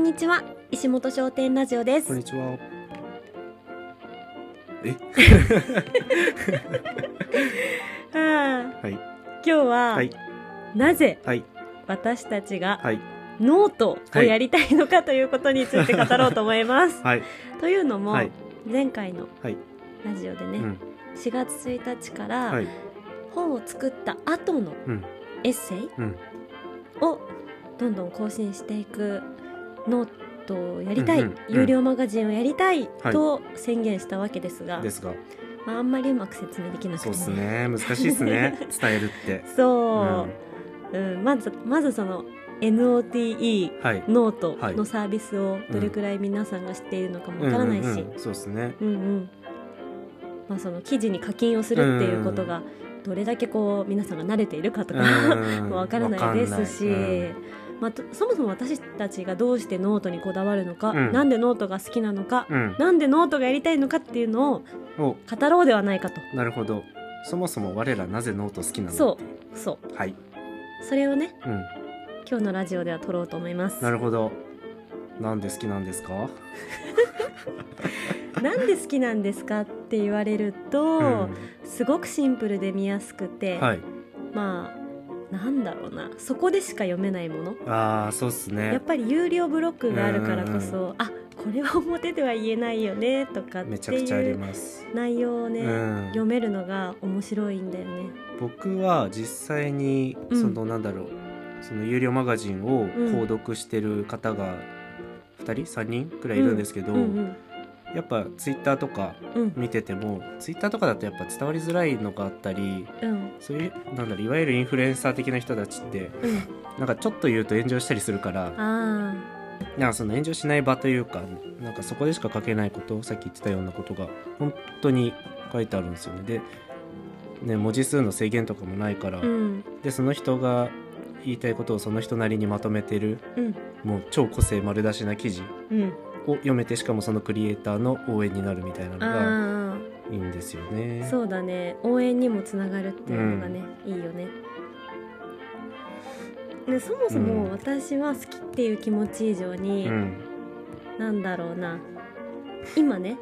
んにちは石本商店ラジオです。こんにちは。え、はい、今日は、はい、なぜはい、私たちがはい、ノートをやりたいのかということについて語ろうと思います。はい、というのも、はい。前回のはい、ラジオでね、うん、4月1日から、はい、本を作った後のうん、エッセイうん、をどんどん更新していくノートをやりたい、うんうんうん。有料マガジンをやりたいはい。と宣言したわけですが、ですが、まあ、あんまりうまく説明できなくてそうですね。難しいですね。伝えるって。そう、うん。まずまずその NOTE はい。ノートはいのサービスをどれくらい皆さんが知っているのかもわからないし、うんうんうん。そうですね。うんうん。まあ、その記事に課金をするっていうことがどれだけこう皆さんが慣れているかとかうん。もわからないですし、わかんまあ、とそもそも私たちがどうしてノートにこだわるのか、うんなんでノートが好きなのか、うん、なんでノートがやりたいのかっていうのを語ろうではないかとなるほど。そもそも我らなぜノート好きなの？そうそうはい。それをねうん、今日のラジオでは撮ろうと思いますなるほど。なんで好きなんですか？なんで好きなんですかって言われると、うんすごくシンプルで見やすくて、はい。まあなんだろうな。そこでしか読めないもの。ああ、そうっすね。やっ。ぱり有料ブロックがあるからこうんそ、あこれは表では言えないよねとかってめちゃくちゃありいうます。内容をね、うん。読めるのが面白いんだよね。僕は実際にうんそのなんだろう、その有料マガジンを購読してる方が2人？3人くらいいるんですけど、うんやっぱツイッターとかうん。うん見ててもツイッターとかだとやっぱ伝わりづらいのがあったりうん。そういうなんだろういわゆるインフルエンサー的な人たちってうん。なんかちょっと言うと炎上したりするからあなんかその炎上しない場というかなんかそこでしか書けないことさっき言ってたようなことが本当に書いてあるんですよね。でね文字数の制限とかもないから、でその人が言いたいことをその人なりにまとめてるうん。もう超個性丸出しな記事うんを読めてしかもそのクリエイターの応援になるみたいなのがあいいんですよね。あ。そうだね。応援にもつながるっていうのがね、いいよね。でそもそもうん私は好きっていう気持ち以上に、うん。なんだろうな。今ね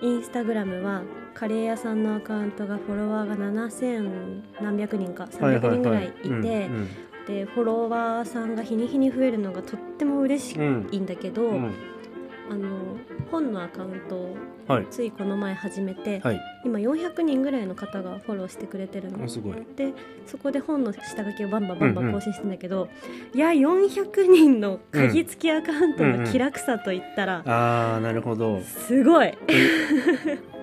インスタグラムはカレー屋さんのアカウントがフォロワーが7000何百人か300人ぐらいいて、うんでフォロワーさんが日に日に増えるのがとっても嬉しうんいんだけど、うんあの本のアカウントをはい。ついこの前始めて、はい。今400人ぐらいの方がフォローしてくれてるの。あすごい。でそこで本の下書きをバンバンバンバうんうんン更新してんだけど、いや400人の鍵付きアカウントの気楽さといったら、ああなるほど。すごい。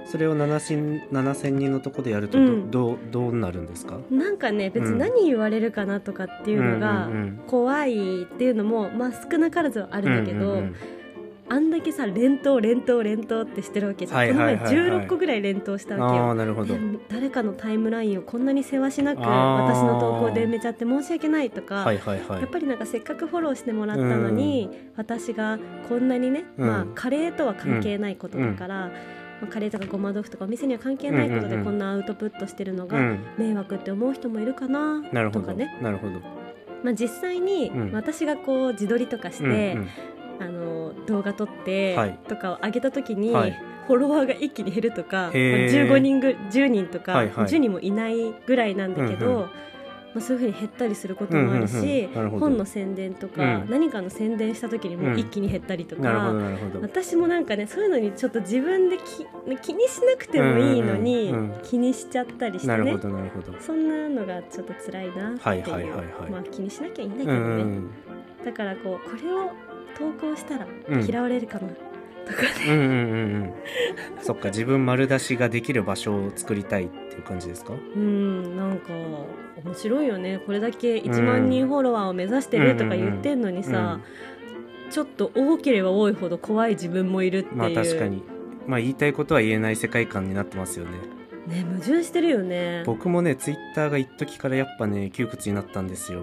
それを7000 7000人のとこでやるとど,、うん。どうどうなるんですか？なんかね別に何言われるかなとかっていうのがうんうん怖いっていうのも、まあ、少なからずはあるんだけど、うんうんあんだけさ連投連投連投ってしてるわけじゃん、この前16個ぐらい連投したわけよ。なるほど。で。誰かのタイムラインをこんなに世話しなく私の投稿で埋めちゃって申し訳ないとか、はいはいはい。やっぱりなんかせっかくフォローしてもらったのに、私がこんなにね、うん。まあカレーとは関係ないことだから、まあ、カレーとかごま豆腐とかお店には関係ないことでこんなアウトプットしてるのがうん。迷惑って思う人もいるかななるほど、とかね、なるほど。まあ、実際にうん。私がこう自撮りとかして、うんうん。あの動画撮ってはい。とかを上げた時に、はい。フォロワーが一気に減るとか、まあへー15人ぐ10人とか、はいはい。10人もいないぐらいなんだけど、うんうん。まあ、そういうふうに減ったりすることもあるし、うんうんうんなる本の宣伝とか、うん。何かの宣伝した時にもうん。一気に減ったりとか。私もなんかねそういうのにちょっと自分でき気にしなくてもいいのに、うんうんうん。気にしちゃったりしてね。そんなのがちょっと辛いなっていう、はいはいはいはい。まあ気にしなきゃいいんだけうどね、ん。だからこうこれを投稿したらうん嫌われるかな、とかねうんうんうんうん。そっか自分丸出しができる場所を作りたいっていう感じですか？うんなんか面白いよねこれだけ1万人フォロワーを目指してるとか言ってんのにさ、ちょっと多ければ多いほど怖い自分もいるっていうまあ確かに。まあ言いたいことは言えない世界観になってますよね。ね矛盾してるよね僕もねツイッターが一時からやっぱね窮屈になったんですよ。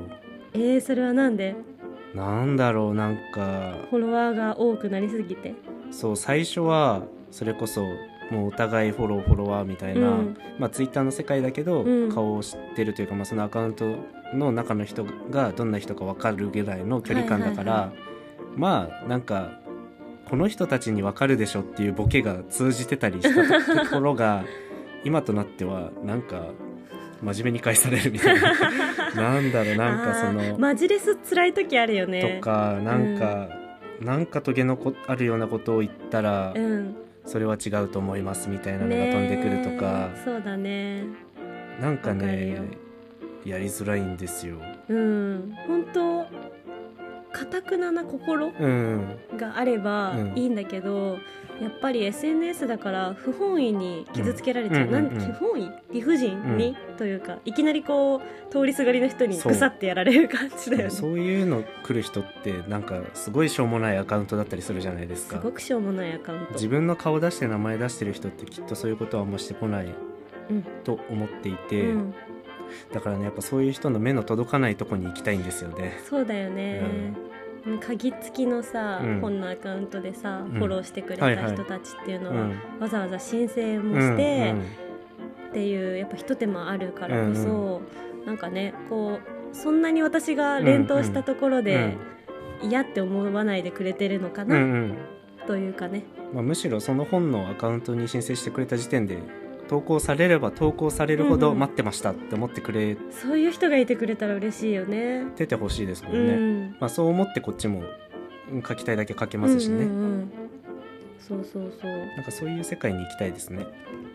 えー、それはなんで？なんだろうなんか。フォロワーが多くなりすぎて。そう最初はそれこそもうお互いフォローフォロワーみたいな、うん。まあツイッターの世界だけど、うん。顔を知ってるというか、まあ、そのアカウントの中の人がどんな人か分かるぐらいの距離感だから、はいはいはまあなんかこの人たちにわかるでしょっていうボケが通じてたりしたところが 今となってはなんか真面目に返されるみたいななんだろうなんかそのマジレス辛い時あるよね。とかなんか、なんかトゲのこあるようなことを言ったら、うん。それは違うと思いますみたいなのが飛んでくるとか、そうだね。なんかねよ。やりづらいんですよ。うん。本当かたくなな心うん、があればうん。いいんだけど、やっぱり SNS だから不本意に傷つけられちゃう、うんうんうんなん不本意理不尽に、というかいきなりこう通りすがりの人にぐさってやられる感じだよね。そういうの来る人ってなんかすごいしょうもないアカウントだったりするじゃないですすかごくしょうもないアカウント。自分の顔出して名前出してる人ってきっとそういうことはあんましてこないうん。と思っていて、うん、だからねやっぱそういう人の目の届かないとこに行きたいんですよね。そうだよね、鍵付きのさ、うん。本のアカウントでさ、うん。フォローしてくれはいはいた人たちっていうのは、うんわざわざ申請もして、っていうやっぱ一手間あるからこそ、なんかねこうそんなに私が連投したところで嫌って思わないでくれてるのかうんうんな、うん。というかね。まあ、むしろその本のアカウントに申請してくれた時点で投稿されれば投稿されるほどうんうん。待ってましたって思ってくれそういう人がいてくれたら嬉しいよね。ててほしいですもうんね、ん。まあ、そう思ってこっちもうん書きたいだけ書けますしね、うんうんうん。そうそうそう。なんかそういう世界に行きたいですね。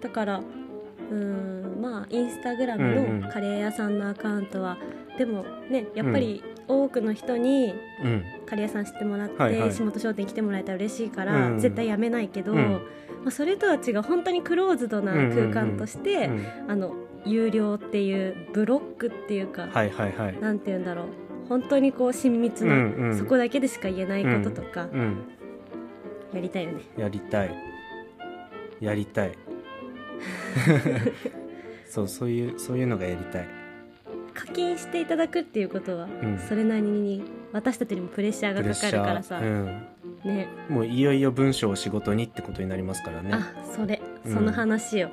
だからうーんまあインスタグラムうんうん。のカレー屋さんのアカウントは、でもねやっぱり多くの人にうん。カレー屋さん知ってもらって、はいはい。仕事商店来てもらえたら嬉しいから、うん。絶対やめないけど、うん。まあ、それとは違う本当にクローズドな空間として、うん。あの有料っていうブロックっていうか、はいはいはい。なんて言うんだろう。本当にこう親密な、うんうん。そこだけでしか言えないこととかうん。やりたいよね。やりたい。やりたい。そうそういうそういうのがやりたい課金していただくっていうことは、ん。それなりに私たちにもプレッシャーがかかるからさ、うん、ね。もういよいよ文章を仕事にってことになりますからね。あそれ。うんその話よ、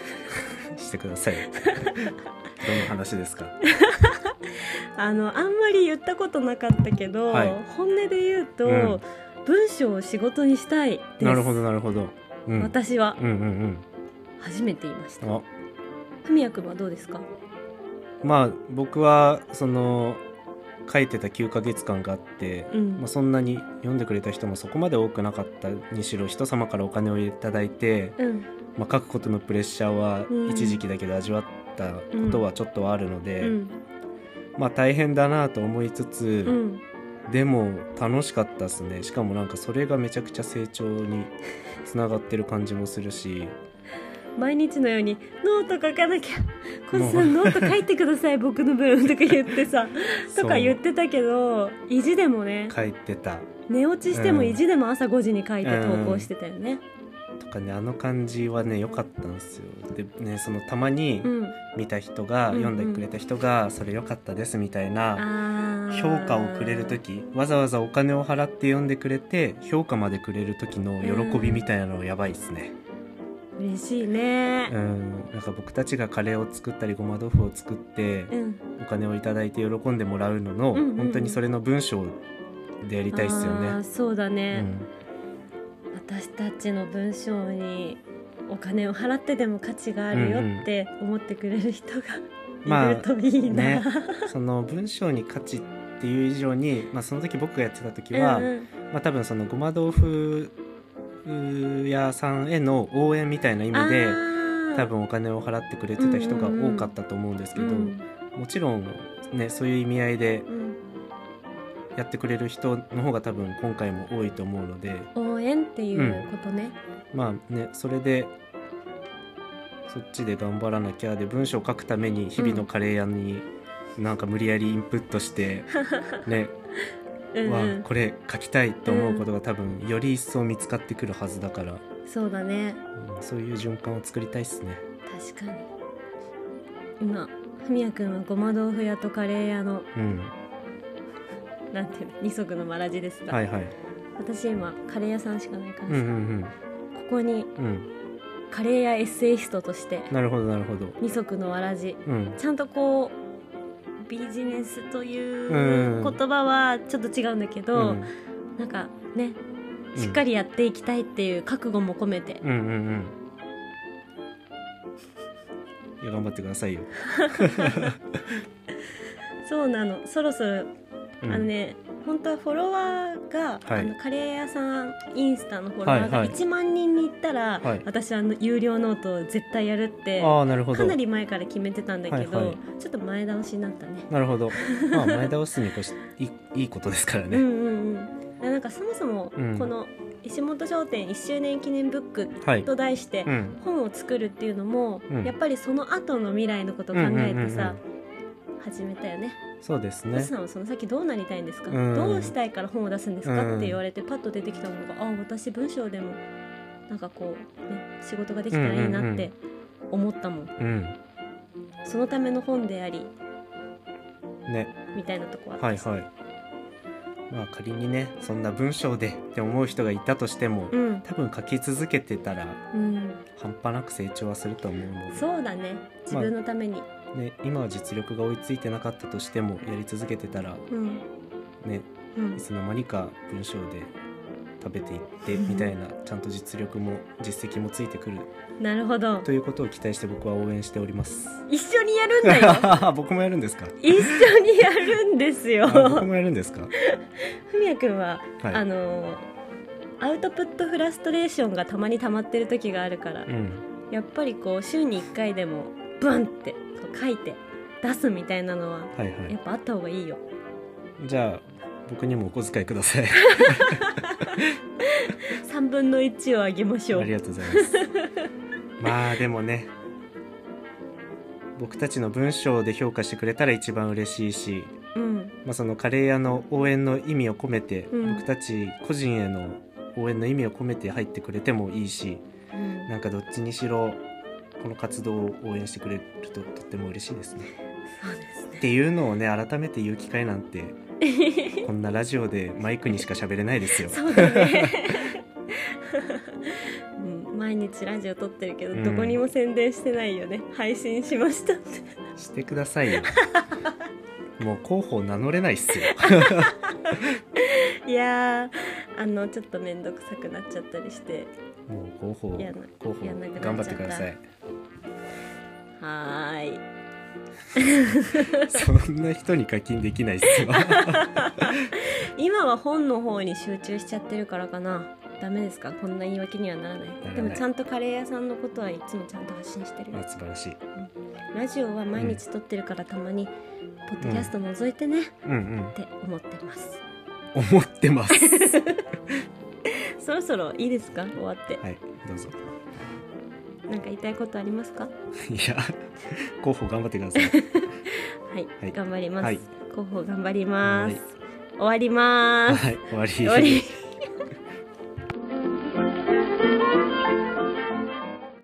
してください。どの話ですか？あのあんまり言ったことなかったけど、はい。本音で言うと、うん。文章を仕事にしたいです。なるほどなるほど、うん、私は。うんうん初めて言いました。うんあ。ふみやくんはどうですか？まあ僕はその書いてた9ヶ月間があって、うん。まあ、そんなに読んでくれた人もそこまで多くなかったにしろ人様からお金をいただいて、うん。まあ、書くことのプレッシャーはうん。一時期だけど味わったことはちょっとはあるので、うん。まあ大変だなと思いつつ、うん。でも楽しかったですね。しかもなんかそれがめちゃくちゃ成長につながってる感じもするし毎日のようにノート書かなきゃコンさんノート書いてください僕の分とか言ってさとか言ってたけど意地でもね書いてた。寝落ちしても意地でも朝5時に書いて投稿してたよね。とかねあの感じはね良かったんですよ。でねそのたまにうん。見た人が、うんうん。読んでくれた人がそれ良かったですみたいな評価をくれる時わざわざお金を払って読んでくれて評価までくれる時の喜びみたいなのやばいですね嬉しいね。うん。なんか僕たちがカレーを作ったりごま豆腐を作ってうん。お金をいただいて喜んでもらうのの、うんうんうん。本当にそれの文章でやりたいっすよね。そうだうね、ん。私たちの文章にお金を払ってでも価値があるよって思ってくれる人まあがいるといいな、ねその文章に価値っていう以上に、まあ、その時僕がやってた時は、うんうん。まあ、多分そのごま豆腐屋さんへの応援みたいな意味で多分お金を払ってくれてた人が多かったと思うんですけど、うんもちろんねそういう意味合いでうん。やってくれる人の方が多分今回も多いと思うので応援っていうことね、まあねそれでそっちで頑張らなきゃで文章を書くために日々のカレー屋になんか無理やりインプットして、ねうんわうん。これ書きたいと思うことが多分より一層見つかってくるはずだから、そうだね。うんそういう循環を作りたいっすね。確かに。今ふみやくんはごま豆腐屋とカレー屋のうん、なんていうの？二足のわらじですが、はいはい。私今カレー屋さんしかないからさ、うんうんここにうんうん。カレー屋エッセイストとしてなるほどなるほど。二足のわらじ。うん。ちゃんとこうビジネスといううん言葉はちょっと違うんだけど、うん。なんかねしっかりやっていきたいっていう覚悟も込めて、うんうんうん。いや頑張ってくださいよ、そうなの。そろそろ、うん。あのね本当はフォロワーが、はい。あのカレー屋さんインスタのフォロワーがはいはい。1万人にいったら、はい。私あの有料ノートを絶対やるってああなるほど。かなり前から決めてたんだけど、はいはい。ちょっと前倒しになったね。なるほどまあ前倒すにこしいいいいことですからね、うんうんうん、なんかそもそもうん。この石本商店1周年記念ブックはい。と題してうん。本を作るっていうのも、うん。やっぱりその後の未来のことを考えてさ、始めたよね。そうですね。星さんはその先どうなりたいんですか、うん。どうしたいから本を出すんですか、うん。って言われてパッと出てきたのがあ私文章でもなんかこうね仕事ができたらいいなって思ったもん,、うん。そのための本でありね。みたいなとこあったし。はいはい。まあ仮にねそんな文章でって思う人がいたとしても、うん、多分書き続けてたらうん、半端なく成長はすると思うのでそうだね。自分のために、ね、今は実力が追いついてなかったとしてもやり続けてたらうん。ねうん。いつの間にか文章で食べていってみたいなちゃんと実力も実績もついてくる。なるほど。ということを期待して僕は応援しております。一緒にやるんだよ。僕もやるんですか？一緒にやるんですよ。あ僕もやるんですか？ふみやくんは、はい。あのアウトプットフラストレーションがたまに溜まってる時があるから、うん。やっぱりこう週に1回でもブンって書いて出すみたいなのははいはい。やっぱあった方がいいよ。じゃあ僕にもお小遣いください。3分の1をあげましょう。ありがとうございます。まあでもね僕たちの文章で評価してくれたら一番嬉しいし、うん。まあ、そのカレー屋の応援の意味を込めて、うん。僕たち個人への応援の意味を込めて入ってくれてもいいしうん。なんかどっちにしろこの活動を応援してくれるととっても嬉しいですね。そうですねっていうのをね改めて言う機会なんて こんなラジオでマイクにしか喋れないですよ。そうだねうん毎日ラジオ撮ってるけど、うんどこにも宣伝してないよね配信しましたってしてくださいよ。もう候補名乗れないっすよ。いやーあのちょっと面倒くさくなっちゃったりしてもう候補やな候補やんなくなっちゃった頑張ってください。はーい。そんな人に課金できないっすよ。今は本の方に集中しちゃってるからかな。ダメですか？こんな言い訳にはならない。でもちゃんとカレー屋さんのことはいつもちゃんと発信してるよ。あ素晴らしい。ラジオは毎日撮ってるからたまにポッドキャスト覗いてね、うん。うん。っ。て思ってます。思ってます。そろそろいいですか？終わって。はいどうぞ。なんか言いたいことありますか？いや 候補頑張ってください。はい、はい。頑張ります、はい。広報頑張ります。終わります。はい終わり。終わり